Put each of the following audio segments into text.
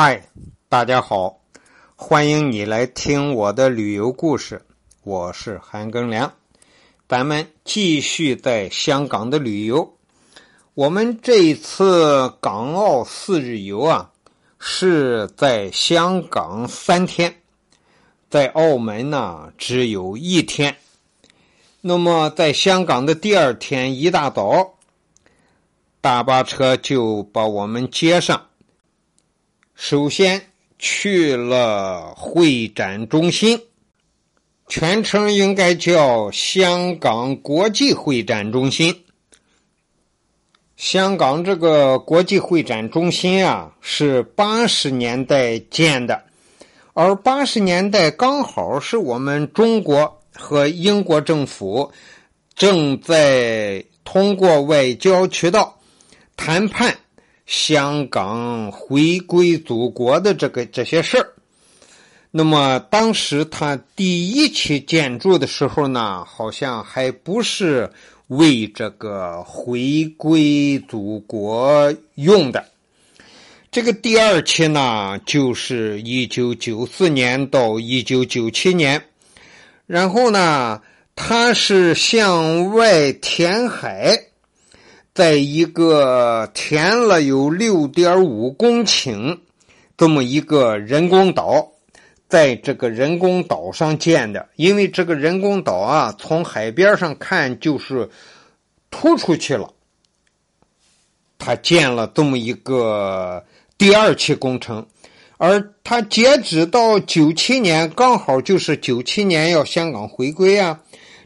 嗨，大家好，欢迎你来听我的旅游故事。我是韩庚良，咱们继续在香港的旅游。我们这一次港澳四日游啊，是在香港三天，在澳门呢只有一天。那么在香港的第二天一大早，大巴车就把我们接上。首先去了会展中心，全称应该叫香港国际会展中心。香港这个国际会展中心啊，是八十年代建的，而八十年代刚好是我们中国和英国政府正在通过外交渠道谈判。香港回归祖国的这个这些事儿，那么当时他第一期建筑的时候呢，好像还不是为这个回归祖国用的。这个第二期呢，就是一九九四年到一九九七年，然后呢，它是向外填海。在一个填了有六点五公顷这么一个人工岛，在这个人工岛上建的，因为这个人工岛啊，从海边上看就是突出去了。他建了这么一个第二期工程，而他截止到九七年，刚好就是九七年要香港回归啊，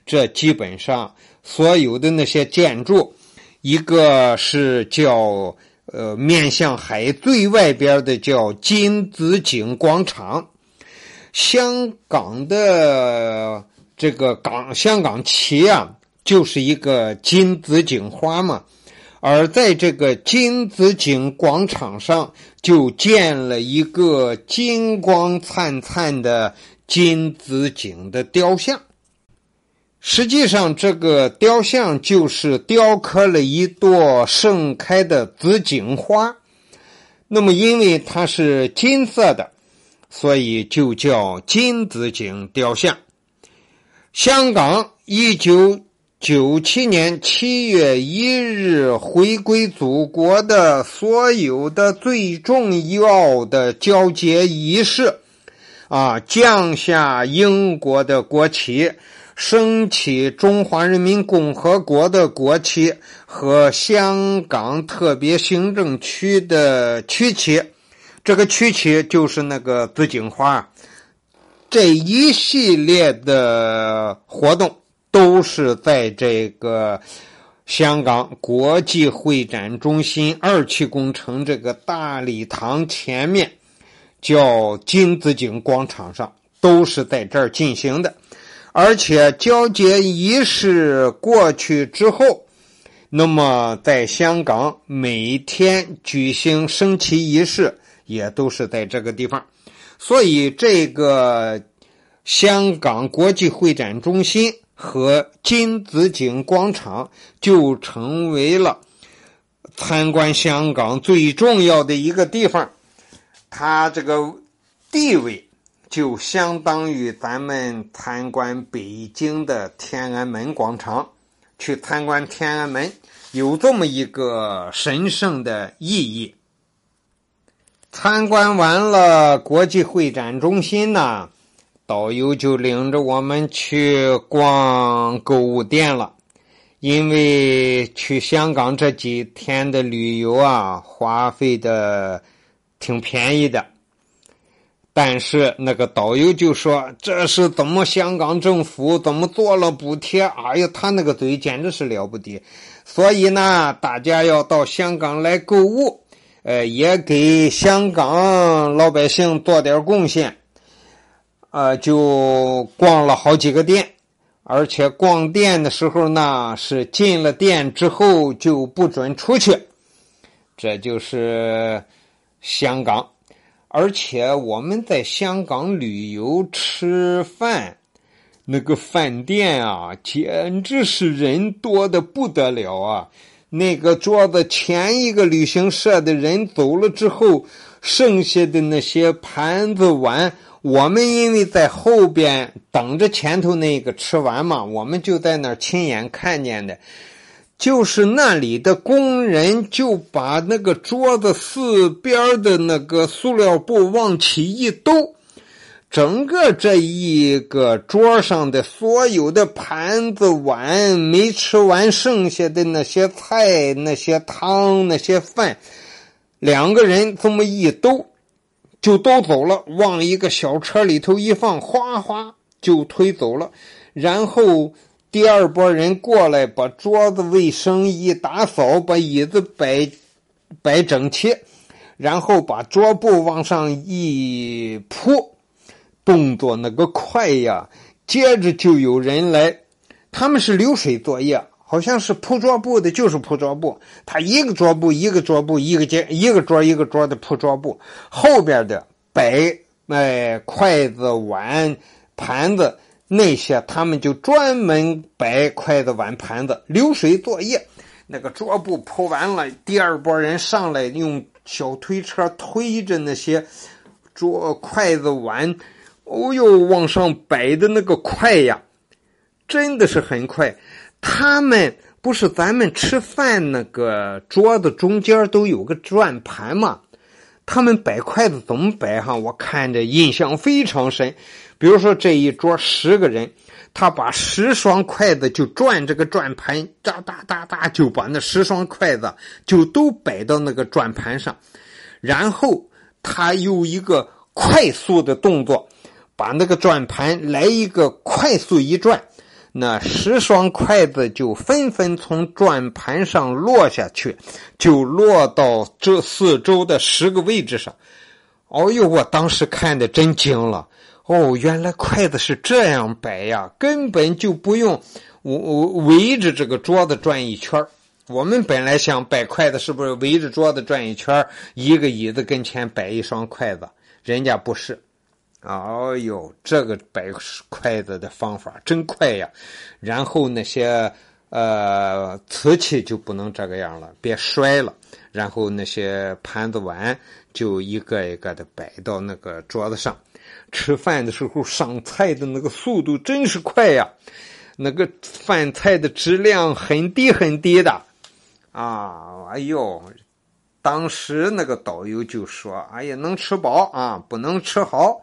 这基本上所有的那些建筑。一个是叫呃面向海最外边的叫金紫荆广场，香港的这个港香港旗啊，就是一个金紫荆花嘛，而在这个金紫荆广场上就建了一个金光灿灿的金紫荆的雕像。实际上，这个雕像就是雕刻了一朵盛开的紫荆花。那么，因为它是金色的，所以就叫金紫荆雕像。香港一九九七年七月一日回归祖国的所有的最重要的交接仪式，啊，降下英国的国旗。升起中华人民共和国的国旗和香港特别行政区的区旗，这个区旗就是那个紫荆花。这一系列的活动都是在这个香港国际会展中心二期工程这个大礼堂前面，叫金紫荆广场上，都是在这儿进行的。而且交接仪式过去之后，那么在香港每天举行升旗仪式也都是在这个地方，所以这个香港国际会展中心和金紫荆广场就成为了参观香港最重要的一个地方，它这个地位。就相当于咱们参观北京的天安门广场，去参观天安门有这么一个神圣的意义。参观完了国际会展中心呢，导游就领着我们去逛购物店了。因为去香港这几天的旅游啊，花费的挺便宜的。但是那个导游就说：“这是怎么香港政府怎么做了补贴？哎呀，他那个嘴简直是了不得！所以呢，大家要到香港来购物，呃，也给香港老百姓做点贡献。呃，就逛了好几个店，而且逛店的时候呢，是进了店之后就不准出去。这就是香港。”而且我们在香港旅游吃饭，那个饭店啊，简直是人多的不得了啊！那个桌子前一个旅行社的人走了之后，剩下的那些盘子碗，我们因为在后边等着前头那个吃完嘛，我们就在那儿亲眼看见的。就是那里的工人就把那个桌子四边的那个塑料布往起一兜，整个这一个桌上的所有的盘子碗没吃完剩下的那些菜、那些汤、那些饭，两个人这么一兜，就都走了，往一个小车里头一放，哗哗就推走了，然后。第二波人过来，把桌子卫生一打扫，把椅子摆摆整齐，然后把桌布往上一铺，动作那个快呀！接着就有人来，他们是流水作业，好像是铺桌布的，就是铺桌布。他一个桌布一个桌布，一个接一个桌一个桌的铺桌布，后边的摆哎筷子碗盘子。那些他们就专门摆筷子碗盘子，流水作业。那个桌布铺完了，第二波人上来用小推车推着那些桌筷子碗，哦哟，往上摆的那个快呀，真的是很快。他们不是咱们吃饭那个桌子中间都有个转盘吗？他们摆筷子怎么摆？哈，我看着印象非常深。比如说这一桌十个人，他把十双筷子就转这个转盘，哒哒哒哒，就把那十双筷子就都摆到那个转盘上，然后他用一个快速的动作，把那个转盘来一个快速一转，那十双筷子就纷纷从转盘上落下去，就落到这四周的十个位置上。哦呦，我当时看的真惊了。哦，原来筷子是这样摆呀，根本就不用我我围着这个桌子转一圈我们本来想摆筷子，是不是围着桌子转一圈一个椅子跟前摆一双筷子？人家不是。哦呦，这个摆筷子的方法真快呀！然后那些呃瓷器就不能这个样了，别摔了。然后那些盘子碗就一个一个的摆到那个桌子上。吃饭的时候上菜的那个速度真是快呀，那个饭菜的质量很低很低的，啊，哎呦，当时那个导游就说：“哎呀，能吃饱啊，不能吃好。”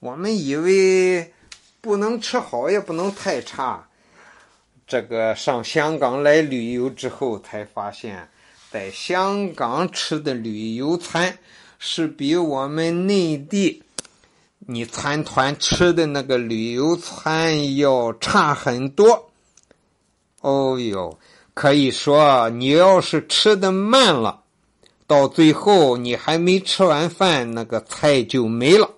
我们以为不能吃好，也不能太差。这个上香港来旅游之后，才发现，在香港吃的旅游餐是比我们内地。你参团吃的那个旅游餐要差很多，哦哟，可以说你要是吃的慢了，到最后你还没吃完饭，那个菜就没了。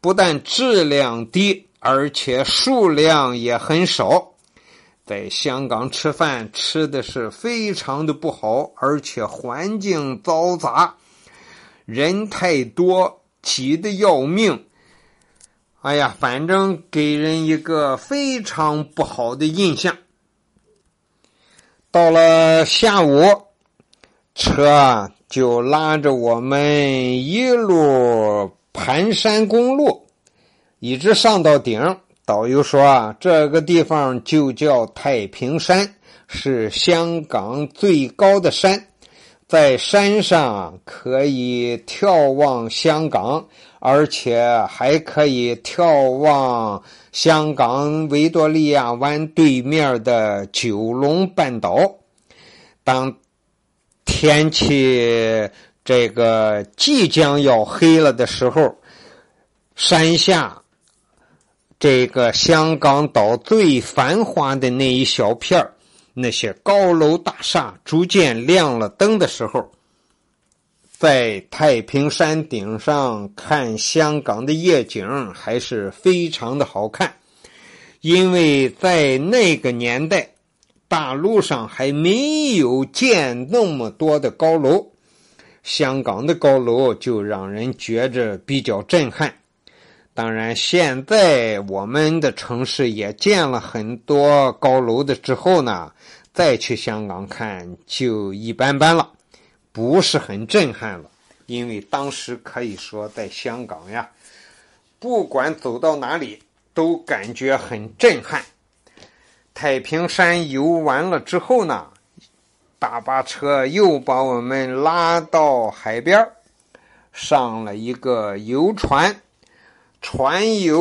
不但质量低，而且数量也很少。在香港吃饭吃的是非常的不好，而且环境嘈杂，人太多，挤得要命。哎呀，反正给人一个非常不好的印象。到了下午，车就拉着我们一路盘山公路，一直上到顶。导游说啊，这个地方就叫太平山，是香港最高的山，在山上可以眺望香港。而且还可以眺望香港维多利亚湾对面的九龙半岛。当天气这个即将要黑了的时候，山下这个香港岛最繁华的那一小片那些高楼大厦逐渐亮了灯的时候。在太平山顶上看香港的夜景还是非常的好看，因为在那个年代，大陆上还没有建那么多的高楼，香港的高楼就让人觉着比较震撼。当然，现在我们的城市也建了很多高楼的之后呢，再去香港看就一般般了。不是很震撼了，因为当时可以说在香港呀，不管走到哪里都感觉很震撼。太平山游完了之后呢，大巴车又把我们拉到海边上了一个游船，船游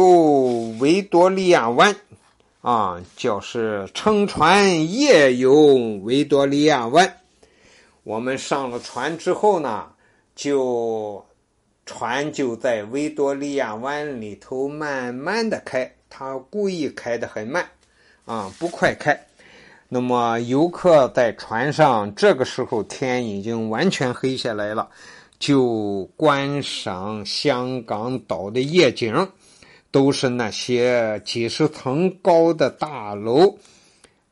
维多利亚湾，啊，就是乘船夜游维多利亚湾。我们上了船之后呢，就船就在维多利亚湾里头慢慢的开，他故意开的很慢，啊，不快开。那么游客在船上，这个时候天已经完全黑下来了，就观赏香港岛的夜景，都是那些几十层高的大楼。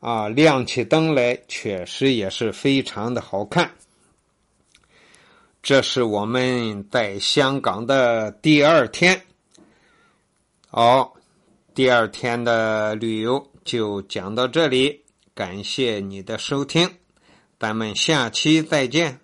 啊，亮起灯来，确实也是非常的好看。这是我们在香港的第二天。好，第二天的旅游就讲到这里，感谢你的收听，咱们下期再见。